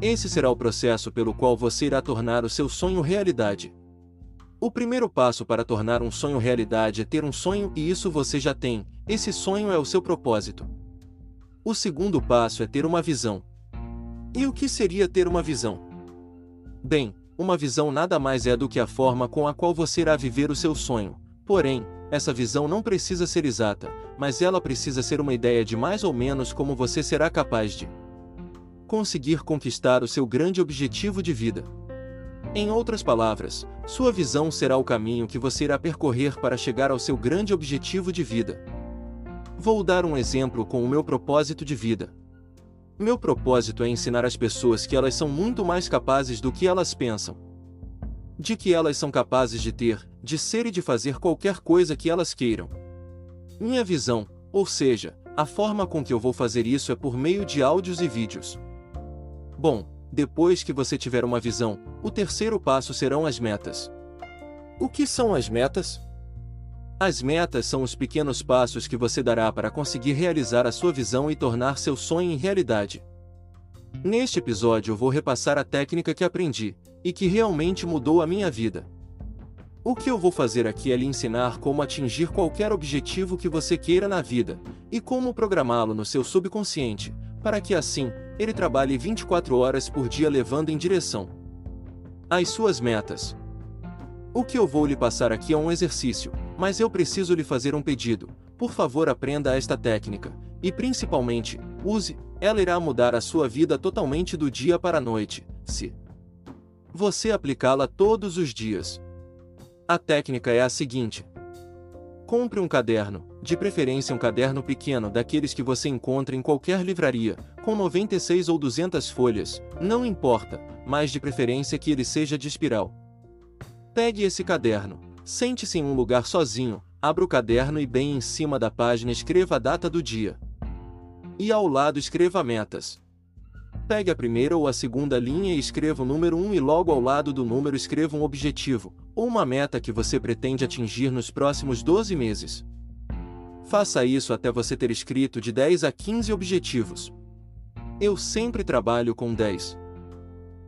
Esse será o processo pelo qual você irá tornar o seu sonho realidade. O primeiro passo para tornar um sonho realidade é ter um sonho e isso você já tem, esse sonho é o seu propósito. O segundo passo é ter uma visão. E o que seria ter uma visão? Bem, uma visão nada mais é do que a forma com a qual você irá viver o seu sonho. Porém, essa visão não precisa ser exata, mas ela precisa ser uma ideia de mais ou menos como você será capaz de conseguir conquistar o seu grande objetivo de vida. Em outras palavras, sua visão será o caminho que você irá percorrer para chegar ao seu grande objetivo de vida. Vou dar um exemplo com o meu propósito de vida. Meu propósito é ensinar as pessoas que elas são muito mais capazes do que elas pensam. De que elas são capazes de ter, de ser e de fazer qualquer coisa que elas queiram. Minha visão, ou seja, a forma com que eu vou fazer isso é por meio de áudios e vídeos. Bom, depois que você tiver uma visão, o terceiro passo serão as metas. O que são as metas? As metas são os pequenos passos que você dará para conseguir realizar a sua visão e tornar seu sonho em realidade. Neste episódio vou repassar a técnica que aprendi e que realmente mudou a minha vida. O que eu vou fazer aqui é lhe ensinar como atingir qualquer objetivo que você queira na vida e como programá-lo no seu subconsciente, para que assim ele trabalhe 24 horas por dia levando em direção às suas metas. O que eu vou lhe passar aqui é um exercício, mas eu preciso lhe fazer um pedido. Por favor, aprenda esta técnica e principalmente, use, ela irá mudar a sua vida totalmente do dia para a noite, se você aplicá-la todos os dias. A técnica é a seguinte: Compre um caderno, de preferência um caderno pequeno daqueles que você encontra em qualquer livraria, com 96 ou 200 folhas, não importa, mas de preferência que ele seja de espiral. Pegue esse caderno, sente-se em um lugar sozinho, abra o caderno e bem em cima da página escreva a data do dia. E ao lado escreva metas. Pegue a primeira ou a segunda linha e escreva o número 1 e logo ao lado do número escreva um objetivo, ou uma meta que você pretende atingir nos próximos 12 meses. Faça isso até você ter escrito de 10 a 15 objetivos. Eu sempre trabalho com 10.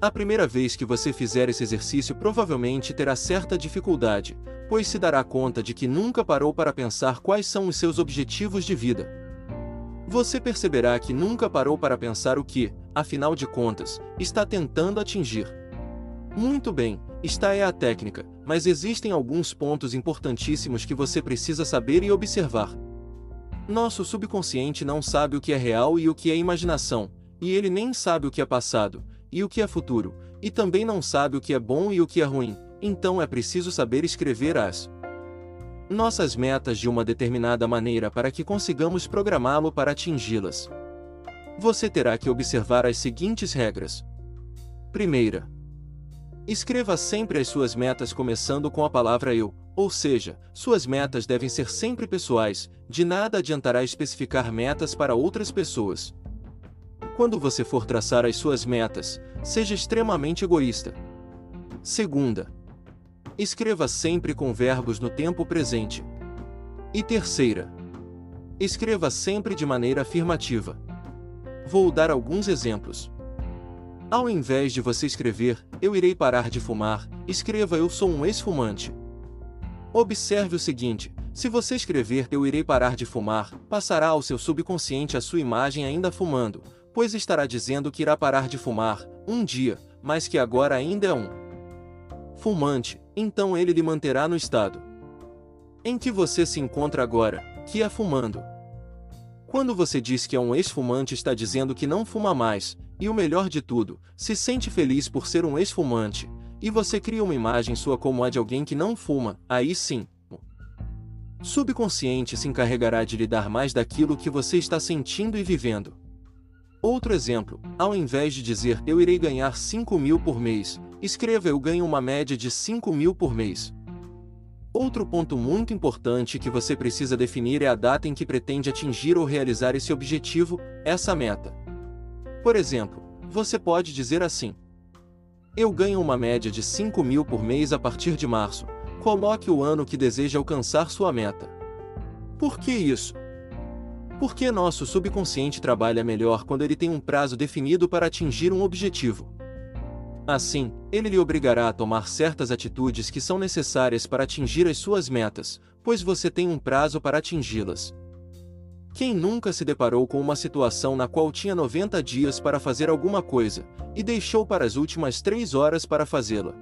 A primeira vez que você fizer esse exercício provavelmente terá certa dificuldade, pois se dará conta de que nunca parou para pensar quais são os seus objetivos de vida. Você perceberá que nunca parou para pensar o que, afinal de contas, está tentando atingir. Muito bem, esta é a técnica, mas existem alguns pontos importantíssimos que você precisa saber e observar. Nosso subconsciente não sabe o que é real e o que é imaginação, e ele nem sabe o que é passado e o que é futuro, e também não sabe o que é bom e o que é ruim, então é preciso saber escrever as nossas metas de uma determinada maneira para que consigamos programá-lo para atingi-las. Você terá que observar as seguintes regras. Primeira, Escreva sempre as suas metas começando com a palavra eu, ou seja, suas metas devem ser sempre pessoais, de nada adiantará especificar metas para outras pessoas. Quando você for traçar as suas metas, seja extremamente egoísta. Segunda, escreva sempre com verbos no tempo presente. E terceira, escreva sempre de maneira afirmativa. Vou dar alguns exemplos. Ao invés de você escrever, eu irei parar de fumar, escreva eu sou um ex-fumante. Observe o seguinte: se você escrever eu irei parar de fumar, passará ao seu subconsciente a sua imagem ainda fumando, pois estará dizendo que irá parar de fumar, um dia, mas que agora ainda é um fumante, então ele lhe manterá no estado em que você se encontra agora, que é fumando. Quando você diz que é um ex-fumante, está dizendo que não fuma mais, e o melhor de tudo, se sente feliz por ser um ex-fumante, e você cria uma imagem sua como a de alguém que não fuma, aí sim. O subconsciente se encarregará de lhe dar mais daquilo que você está sentindo e vivendo. Outro exemplo, ao invés de dizer eu irei ganhar 5 mil por mês, escreva eu ganho uma média de 5 mil por mês. Outro ponto muito importante que você precisa definir é a data em que pretende atingir ou realizar esse objetivo, essa meta. Por exemplo, você pode dizer assim: Eu ganho uma média de 5 mil por mês a partir de março. Coloque o ano que deseja alcançar sua meta. Por que isso? Porque nosso subconsciente trabalha melhor quando ele tem um prazo definido para atingir um objetivo. Assim, ele lhe obrigará a tomar certas atitudes que são necessárias para atingir as suas metas, pois você tem um prazo para atingi-las. Quem nunca se deparou com uma situação na qual tinha 90 dias para fazer alguma coisa, e deixou para as últimas 3 horas para fazê-la?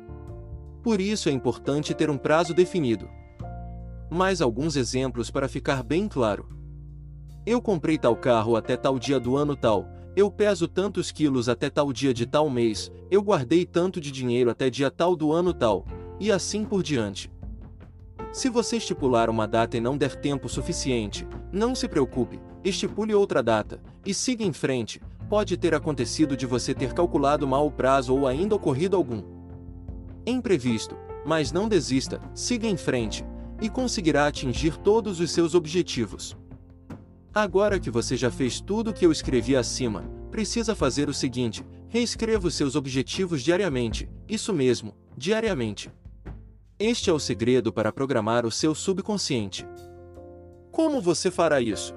Por isso é importante ter um prazo definido. Mais alguns exemplos para ficar bem claro. Eu comprei tal carro até tal dia do ano tal, eu peso tantos quilos até tal dia de tal mês, eu guardei tanto de dinheiro até dia tal do ano tal, e assim por diante. Se você estipular uma data e não der tempo suficiente, não se preocupe, estipule outra data, e siga em frente, pode ter acontecido de você ter calculado mal o prazo ou ainda ocorrido algum imprevisto, mas não desista, siga em frente, e conseguirá atingir todos os seus objetivos. Agora que você já fez tudo o que eu escrevi acima, precisa fazer o seguinte: reescreva os seus objetivos diariamente, isso mesmo, diariamente. Este é o segredo para programar o seu subconsciente. Como você fará isso?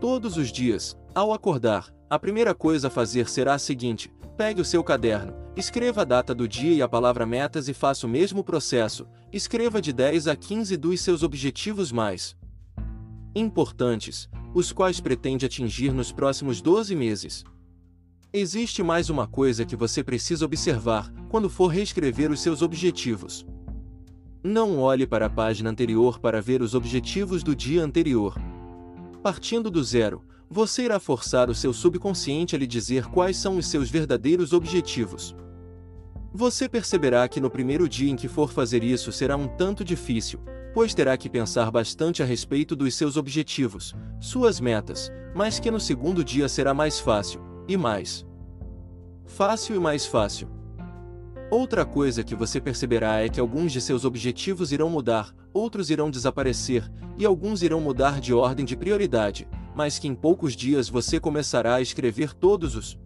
Todos os dias, ao acordar, a primeira coisa a fazer será a seguinte: pegue o seu caderno, escreva a data do dia e a palavra metas e faça o mesmo processo, escreva de 10 a 15 dos seus objetivos mais importantes, os quais pretende atingir nos próximos 12 meses. Existe mais uma coisa que você precisa observar quando for reescrever os seus objetivos. Não olhe para a página anterior para ver os objetivos do dia anterior. Partindo do zero, você irá forçar o seu subconsciente a lhe dizer quais são os seus verdadeiros objetivos. Você perceberá que no primeiro dia em que for fazer isso será um tanto difícil, pois terá que pensar bastante a respeito dos seus objetivos, suas metas, mas que no segundo dia será mais fácil, e mais fácil e mais fácil. Outra coisa que você perceberá é que alguns de seus objetivos irão mudar, outros irão desaparecer, e alguns irão mudar de ordem de prioridade, mas que em poucos dias você começará a escrever todos os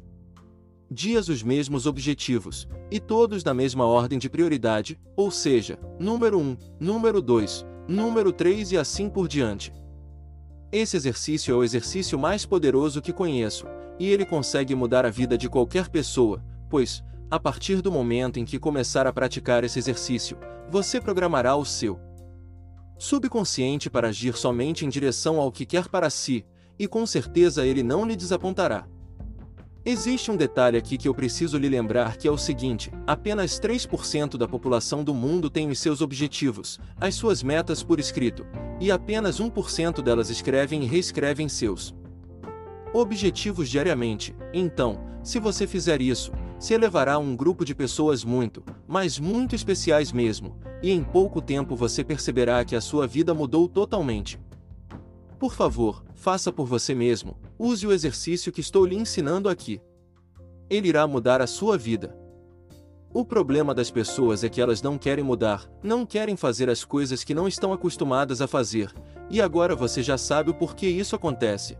dias os mesmos objetivos, e todos na mesma ordem de prioridade, ou seja, número 1, número 2, número 3 e assim por diante. Esse exercício é o exercício mais poderoso que conheço, e ele consegue mudar a vida de qualquer pessoa, pois, a partir do momento em que começar a praticar esse exercício, você programará o seu subconsciente para agir somente em direção ao que quer para si, e com certeza ele não lhe desapontará. Existe um detalhe aqui que eu preciso lhe lembrar que é o seguinte: apenas 3% da população do mundo tem os seus objetivos, as suas metas por escrito, e apenas 1% delas escrevem e reescrevem seus objetivos diariamente. Então, se você fizer isso, se elevará a um grupo de pessoas muito, mas muito especiais mesmo, e em pouco tempo você perceberá que a sua vida mudou totalmente. Por favor, faça por você mesmo, use o exercício que estou lhe ensinando aqui. Ele irá mudar a sua vida. O problema das pessoas é que elas não querem mudar, não querem fazer as coisas que não estão acostumadas a fazer, e agora você já sabe o porquê isso acontece.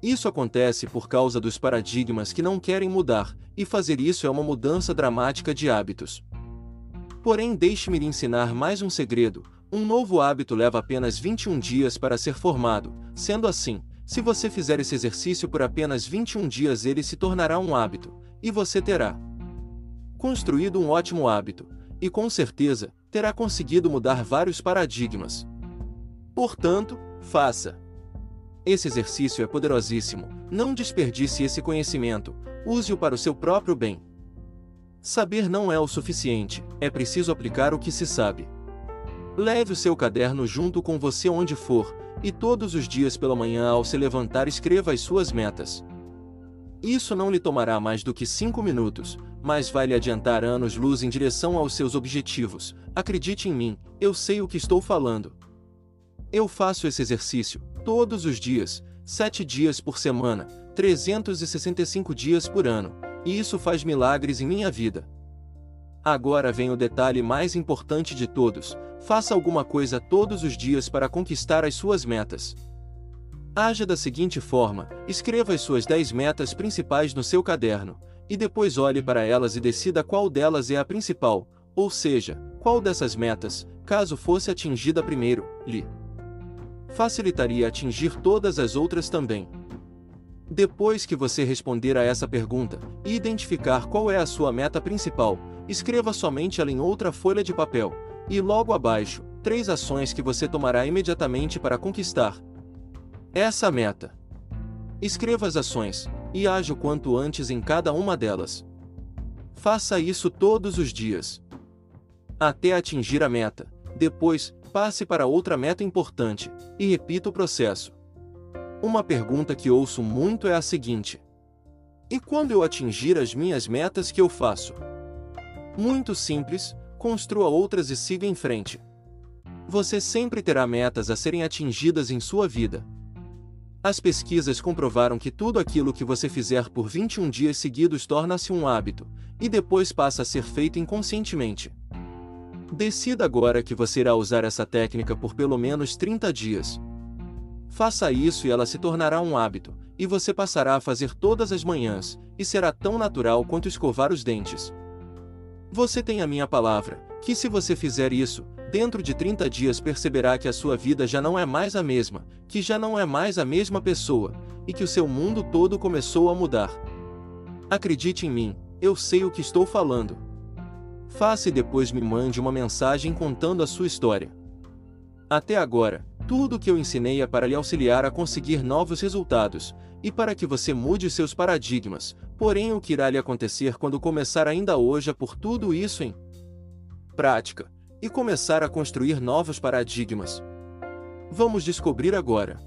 Isso acontece por causa dos paradigmas que não querem mudar, e fazer isso é uma mudança dramática de hábitos. Porém, deixe-me lhe ensinar mais um segredo: um novo hábito leva apenas 21 dias para ser formado, sendo assim, se você fizer esse exercício por apenas 21 dias, ele se tornará um hábito, e você terá construído um ótimo hábito, e com certeza, terá conseguido mudar vários paradigmas. Portanto, faça. Esse exercício é poderosíssimo, não desperdice esse conhecimento, use-o para o seu próprio bem. Saber não é o suficiente, é preciso aplicar o que se sabe. Leve o seu caderno junto com você onde for, e todos os dias pela manhã ao se levantar escreva as suas metas. Isso não lhe tomará mais do que 5 minutos, mas vai lhe adiantar anos-luz em direção aos seus objetivos. Acredite em mim, eu sei o que estou falando. Eu faço esse exercício, todos os dias, sete dias por semana, 365 dias por ano, e isso faz milagres em minha vida. Agora vem o detalhe mais importante de todos: faça alguma coisa todos os dias para conquistar as suas metas. Haja da seguinte forma: escreva as suas 10 metas principais no seu caderno, e depois olhe para elas e decida qual delas é a principal, ou seja, qual dessas metas, caso fosse atingida primeiro, lhe facilitaria atingir todas as outras também. Depois que você responder a essa pergunta e identificar qual é a sua meta principal, escreva somente ela em outra folha de papel, e logo abaixo, três ações que você tomará imediatamente para conquistar, essa meta. Escreva as ações, e haja o quanto antes em cada uma delas. Faça isso todos os dias. Até atingir a meta. Depois, passe para outra meta importante, e repita o processo. Uma pergunta que ouço muito é a seguinte: E quando eu atingir as minhas metas que eu faço? Muito simples, construa outras e siga em frente. Você sempre terá metas a serem atingidas em sua vida, as pesquisas comprovaram que tudo aquilo que você fizer por 21 dias seguidos torna-se um hábito, e depois passa a ser feito inconscientemente. Decida agora que você irá usar essa técnica por pelo menos 30 dias. Faça isso e ela se tornará um hábito, e você passará a fazer todas as manhãs, e será tão natural quanto escovar os dentes. Você tem a minha palavra, que se você fizer isso, dentro de 30 dias perceberá que a sua vida já não é mais a mesma, que já não é mais a mesma pessoa, e que o seu mundo todo começou a mudar. Acredite em mim, eu sei o que estou falando. Faça e depois me mande uma mensagem contando a sua história. Até agora, tudo o que eu ensinei é para lhe auxiliar a conseguir novos resultados, e para que você mude seus paradigmas, porém o que irá lhe acontecer quando começar ainda hoje é por tudo isso em prática e começar a construir novos paradigmas. Vamos descobrir agora.